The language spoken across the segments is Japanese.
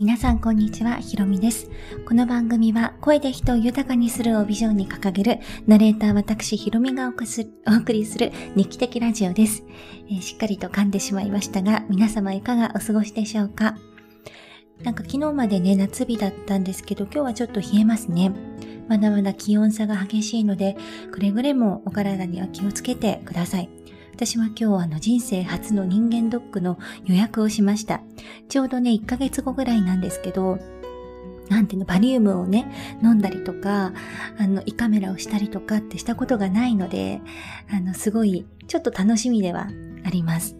皆さんこんにちは、ひろみです。この番組は声で人を豊かにするをビジョンに掲げるナレーター私ひろみがお送りする日記的ラジオです、えー、しっかりと噛んでしまいましたが、皆様いかがお過ごしでしょうか？なんか昨日までね、夏日だったんですけど、今日はちょっと冷えますね。まだまだ気温差が激しいので、くれぐれもお体には気をつけてください。私は今日あの人生初の人間ドックの予約をしました。ちょうどね、1ヶ月後ぐらいなんですけど、なんていうの、バリウムをね、飲んだりとか、あの、胃カメラをしたりとかってしたことがないので、あの、すごい、ちょっと楽しみではあります。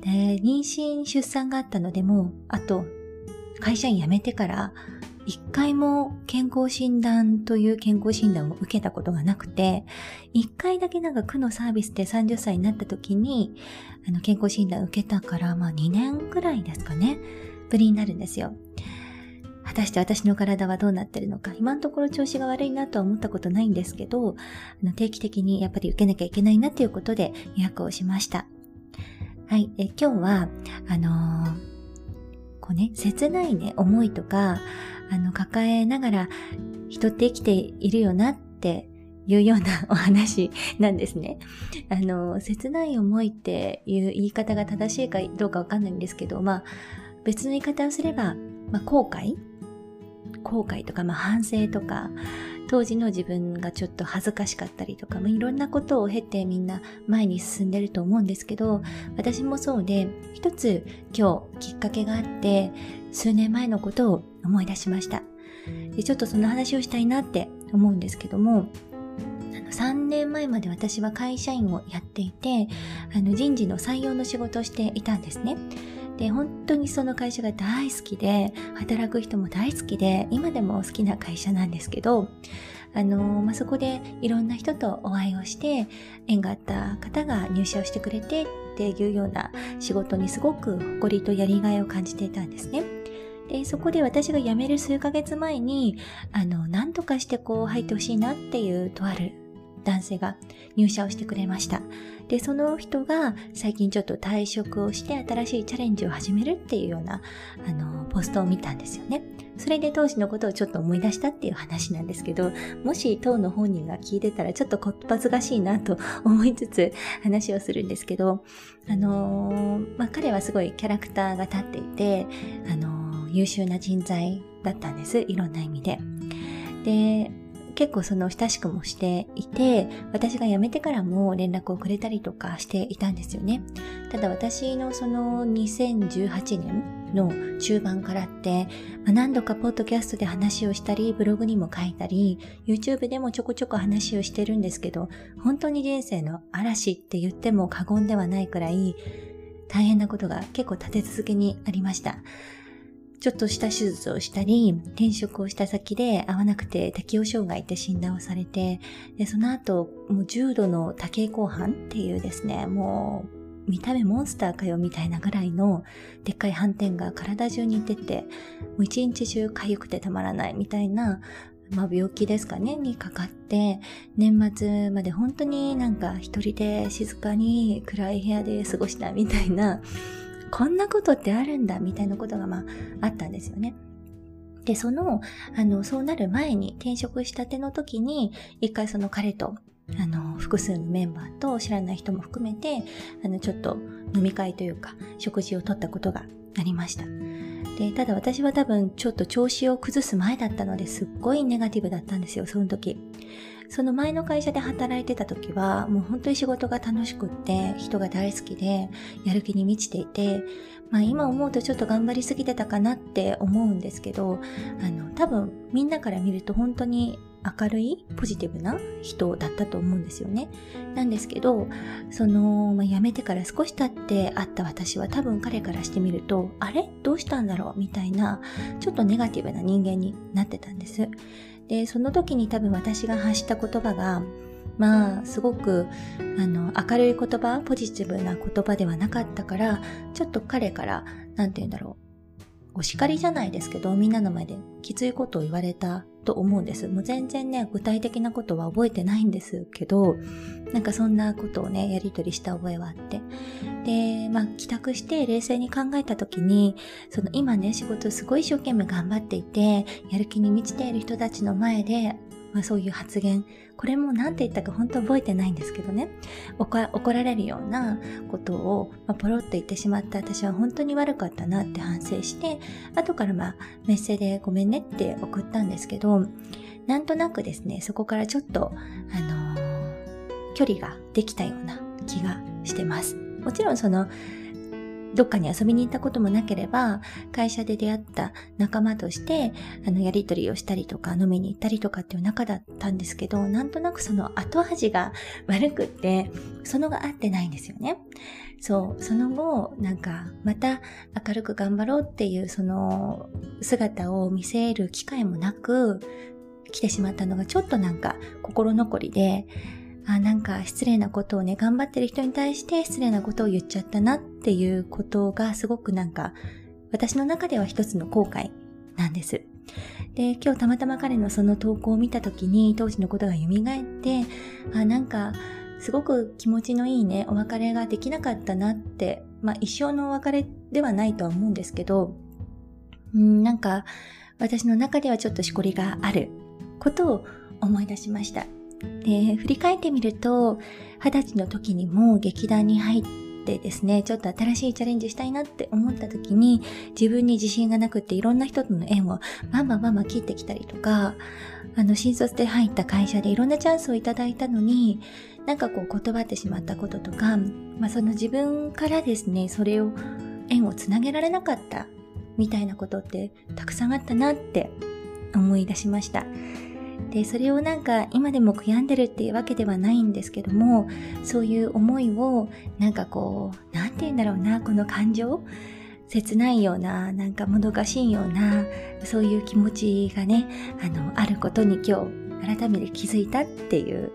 で、妊娠、出産があったのでもうあと、会社員辞めてから、一回も健康診断という健康診断を受けたことがなくて、一回だけなんか区のサービスで30歳になった時に、あの健康診断を受けたから、まあ2年くらいですかね、ぶりになるんですよ。果たして私の体はどうなってるのか、今のところ調子が悪いなとは思ったことないんですけど、あの定期的にやっぱり受けなきゃいけないなということで予約をしました。はい、え今日は、あのー、こうね、切ないね、思いとか、あの、抱えながら人って生きているよなっていうようなお話なんですね。あの、切ない思いっていう言い方が正しいかどうかわかんないんですけど、まあ、別の言い方をすれば、まあ、後悔？後悔とか、まあ、反省とか、当時の自分がちょっと恥ずかしかったりとか、まあ、いろんなことを経てみんな前に進んでると思うんですけど、私もそうで、一つ今日きっかけがあって、数年前のことを思い出しました。でちょっとその話をしたいなって思うんですけども、あの3年前まで私は会社員をやっていて、あの人事の採用の仕事をしていたんですね。で、本当にその会社が大好きで、働く人も大好きで、今でも好きな会社なんですけど、あのまあ、そこでいろんな人とお会いをして、縁があった方が入社をしてくれてっていうような仕事にすごく誇りとやりがいを感じていたんですね。で、そこで私が辞める数ヶ月前に、あの、何とかしてこう入ってほしいなっていうとある男性が入社をしてくれました。で、その人が最近ちょっと退職をして新しいチャレンジを始めるっていうような、あの、ポストを見たんですよね。それで当時のことをちょっと思い出したっていう話なんですけど、もし当の本人が聞いてたらちょっとこっぱずかしいなと思いつつ話をするんですけど、あのー、まあ、彼はすごいキャラクターが立っていて、あのー、優秀な人材だったんです。いろんな意味で。で、結構その親しくもしていて、私が辞めてからも連絡をくれたりとかしていたんですよね。ただ私のその2018年の中盤からって、まあ、何度かポッドキャストで話をしたり、ブログにも書いたり、YouTube でもちょこちょこ話をしてるんですけど、本当に人生の嵐って言っても過言ではないくらい、大変なことが結構立て続けにありました。ちょっとした手術をしたり、転職をした先で合わなくて適応障害って診断をされて、でその後、もう重度の多形後半っていうですね、もう見た目モンスターかよみたいなぐらいのでっかい斑点が体中に出て、もう一日中痒くてたまらないみたいな、まあ病気ですかね、にかかって、年末まで本当になんか一人で静かに暗い部屋で過ごしたみたいな、こんなことってあるんだみたいなことがまああったんですよね。で、その、あの、そうなる前に転職したての時に、一回その彼と、あの、複数のメンバーと知らない人も含めて、あの、ちょっと飲み会というか、食事をとったことがありました。で、ただ私は多分ちょっと調子を崩す前だったのですっごいネガティブだったんですよ、その時。その前の会社で働いてた時は、もう本当に仕事が楽しくって、人が大好きで、やる気に満ちていて、まあ今思うとちょっと頑張りすぎてたかなって思うんですけど、あの、多分みんなから見ると本当に明るいポジティブな人だったと思うんですよね。なんですけど、その、まあ、辞めてから少し経って会った私は多分彼からしてみると、あれ？どうしたんだろう？みたいな、ちょっとネガティブな人間になってたんです。で、その時に多分私が発した言葉が、まあ、すごく、あの、明るい言葉、ポジティブな言葉ではなかったから、ちょっと彼から、なんて言うんだろう、お叱りじゃないですけど、みんなの前できついことを言われたと思うんです。もう全然ね、具体的なことは覚えてないんですけど、なんかそんなことをね、やりとりした覚えはあって。で、まあ、帰宅して冷静に考えた時に、その今ね、仕事すごい一生懸命頑張っていて、やる気に満ちている人たちの前で、まあ、そういう発言、これも何て言ったか本当覚えてないんですけどね、怒られるようなことを、まあ、ポロッと言ってしまった。私は本当に悪かったなって反省して、後からまあメッセでごめんねって送ったんですけど、なんとなくですね、そこからちょっと、あのー、距離ができたような気がしてます。もちろんその、どっかに遊びに行ったこともなければ、会社で出会った仲間として、あの、やりとりをしたりとか、飲みに行ったりとかっていう仲だったんですけど、なんとなくその後味が悪くって、そのが合ってないんですよね。そう、その後、なんか、また明るく頑張ろうっていうその姿を見せる機会もなく、来てしまったのがちょっとなんか心残りで、あ、なんか失礼なことをね、頑張ってる人に対して失礼なことを言っちゃったなっていうことがすごくなんか、私の中では一つの後悔なんです。で、今日たまたま彼のその投稿を見た時に当時のことが蘇って、あ、なんか、すごく気持ちのいいね、お別れができなかったなって、まあ一生のお別れではないとは思うんですけど、うん、なんか、私の中ではちょっとしこりがあることを思い出しました。で、振り返ってみると、二十歳の時にも劇団に入ってですね、ちょっと新しいチャレンジしたいなって思った時に、自分に自信がなくっていろんな人との縁をバンバンバンバン切ってきたりとか、あの、新卒で入った会社でいろんなチャンスをいただいたのに、なんかこう断ってしまったこととか、まあその自分からですね、それを、縁をつなげられなかったみたいなことってたくさんあったなって思い出しました。で、それをなんか今でも悔やんでるっていうわけではないんですけども、そういう思いをなんかこう、なんて言うんだろうな、この感情？切ないような、なんかもどかしいような、そういう気持ちがね、あの、あることに今日改めて気づいたっていう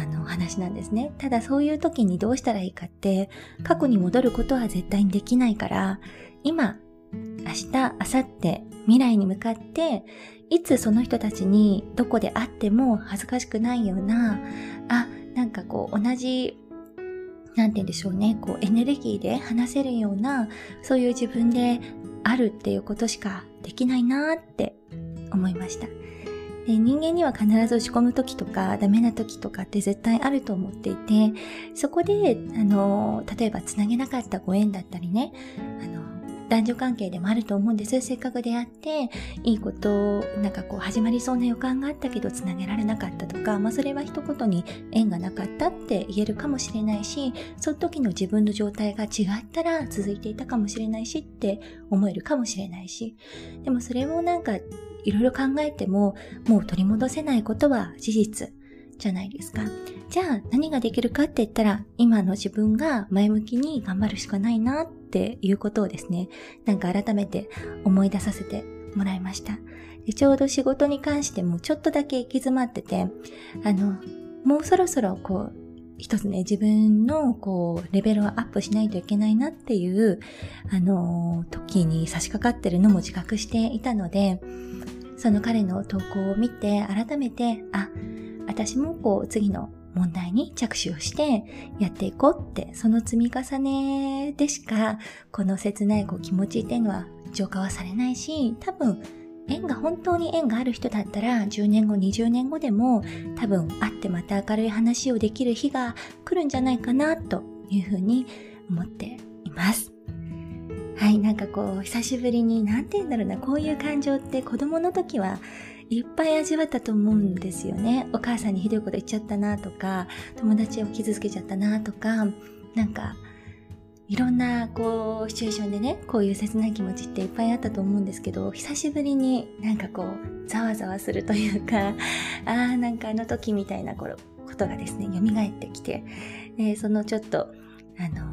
あの話なんですね。ただそういう時にどうしたらいいかって、過去に戻ることは絶対にできないから、今、明日、明後日、未来に向かって、いつその人たちにどこで会っても恥ずかしくないような、あ、なんかこう同じ、なんて言うんでしょうね、こうエネルギーで話せるような、そういう自分であるっていうことしかできないなって思いました。で人間には必ず落ち込む時とかダメな時とかって絶対あると思っていて、そこで、あの、例えばつなげなかったご縁だったりね、あの、男女関係でもあると思うんです。せっかく出会って、いいこと、なんかこう始まりそうな予感があったけど繋げられなかったとか、まあそれは一言に縁がなかったって言えるかもしれないし、その時の自分の状態が違ったら続いていたかもしれないしって思えるかもしれないし、でもそれもなんかいろいろ考えても、もう取り戻せないことは事実。じゃないですか。じゃあ何ができるかって言ったら、今の自分が前向きに頑張るしかないなっていうことをですね、なんか改めて思い出させてもらいました。でちょうど仕事に関してもちょっとだけ行き詰まってて、あの、もうそろそろこう、一つね、自分のこう、レベルをアップしないといけないなっていう、あの、時に差し掛かってるのも自覚していたので、その彼の投稿を見て改めて、あ、私もこう次の問題に着手をしてやっていこうって、その積み重ねでしか、この切ないこう気持ちっていうのは浄化はされないし、多分、縁が本当に縁がある人だったら、10年後、20年後でも、多分会ってまた明るい話をできる日が来るんじゃないかな、というふうに思っています。はい、なんかこう、久しぶりに、なんて言うんだろうな、こういう感情って子供の時はいっぱい味わったと思うんですよね。お母さんにひどいこと言っちゃったなとか、友達を傷つけちゃったなとか、なんか、いろんな、こう、シチュエーションでね、こういう切ない気持ちっていっぱいあったと思うんですけど、久しぶりになんかこう、ざわざわするというか、ああ、なんかあの時みたいなことがですね、蘇ってきて、でそのちょっと、あの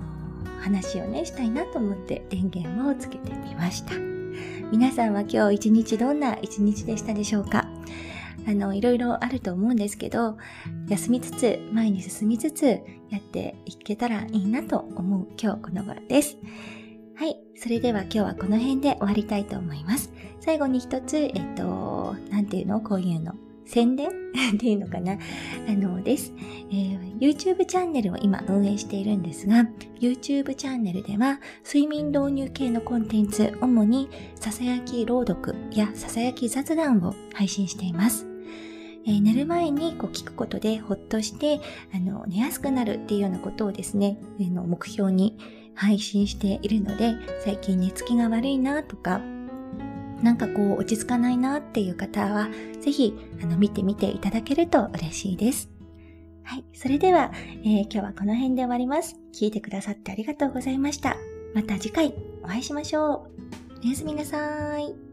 ー、話をね、したいなと思って電源をつけてみました。皆さんは今日一日どんな一日でしたでしょうか？あの、いろいろあると思うんですけど、休みつつ、前に進みつつ、やっていけたらいいなと思う今日この頃です。はい。それでは今日はこの辺で終わりたいと思います。最後に一つ、えっと、なんていうの？こういうの。宣伝？っていうのかな？あのです、えー、YouTube チャンネルを今運営しているんですが、YouTube チャンネルでは睡眠導入系のコンテンツ、主にささやき朗読やささやき雑談を配信しています。えー、寝る前にこう聞くことでほっとしてあの寝やすくなるっていうようなことをですね、えー、の目標に配信しているので最近寝つきが悪いなとかなんかこう落ち着かないなっていう方は、ぜひあの見てみていただけると嬉しいです。はい。それでは、えー、今日はこの辺で終わります。聞いてくださってありがとうございました。また次回お会いしましょう。おやすみなさーい。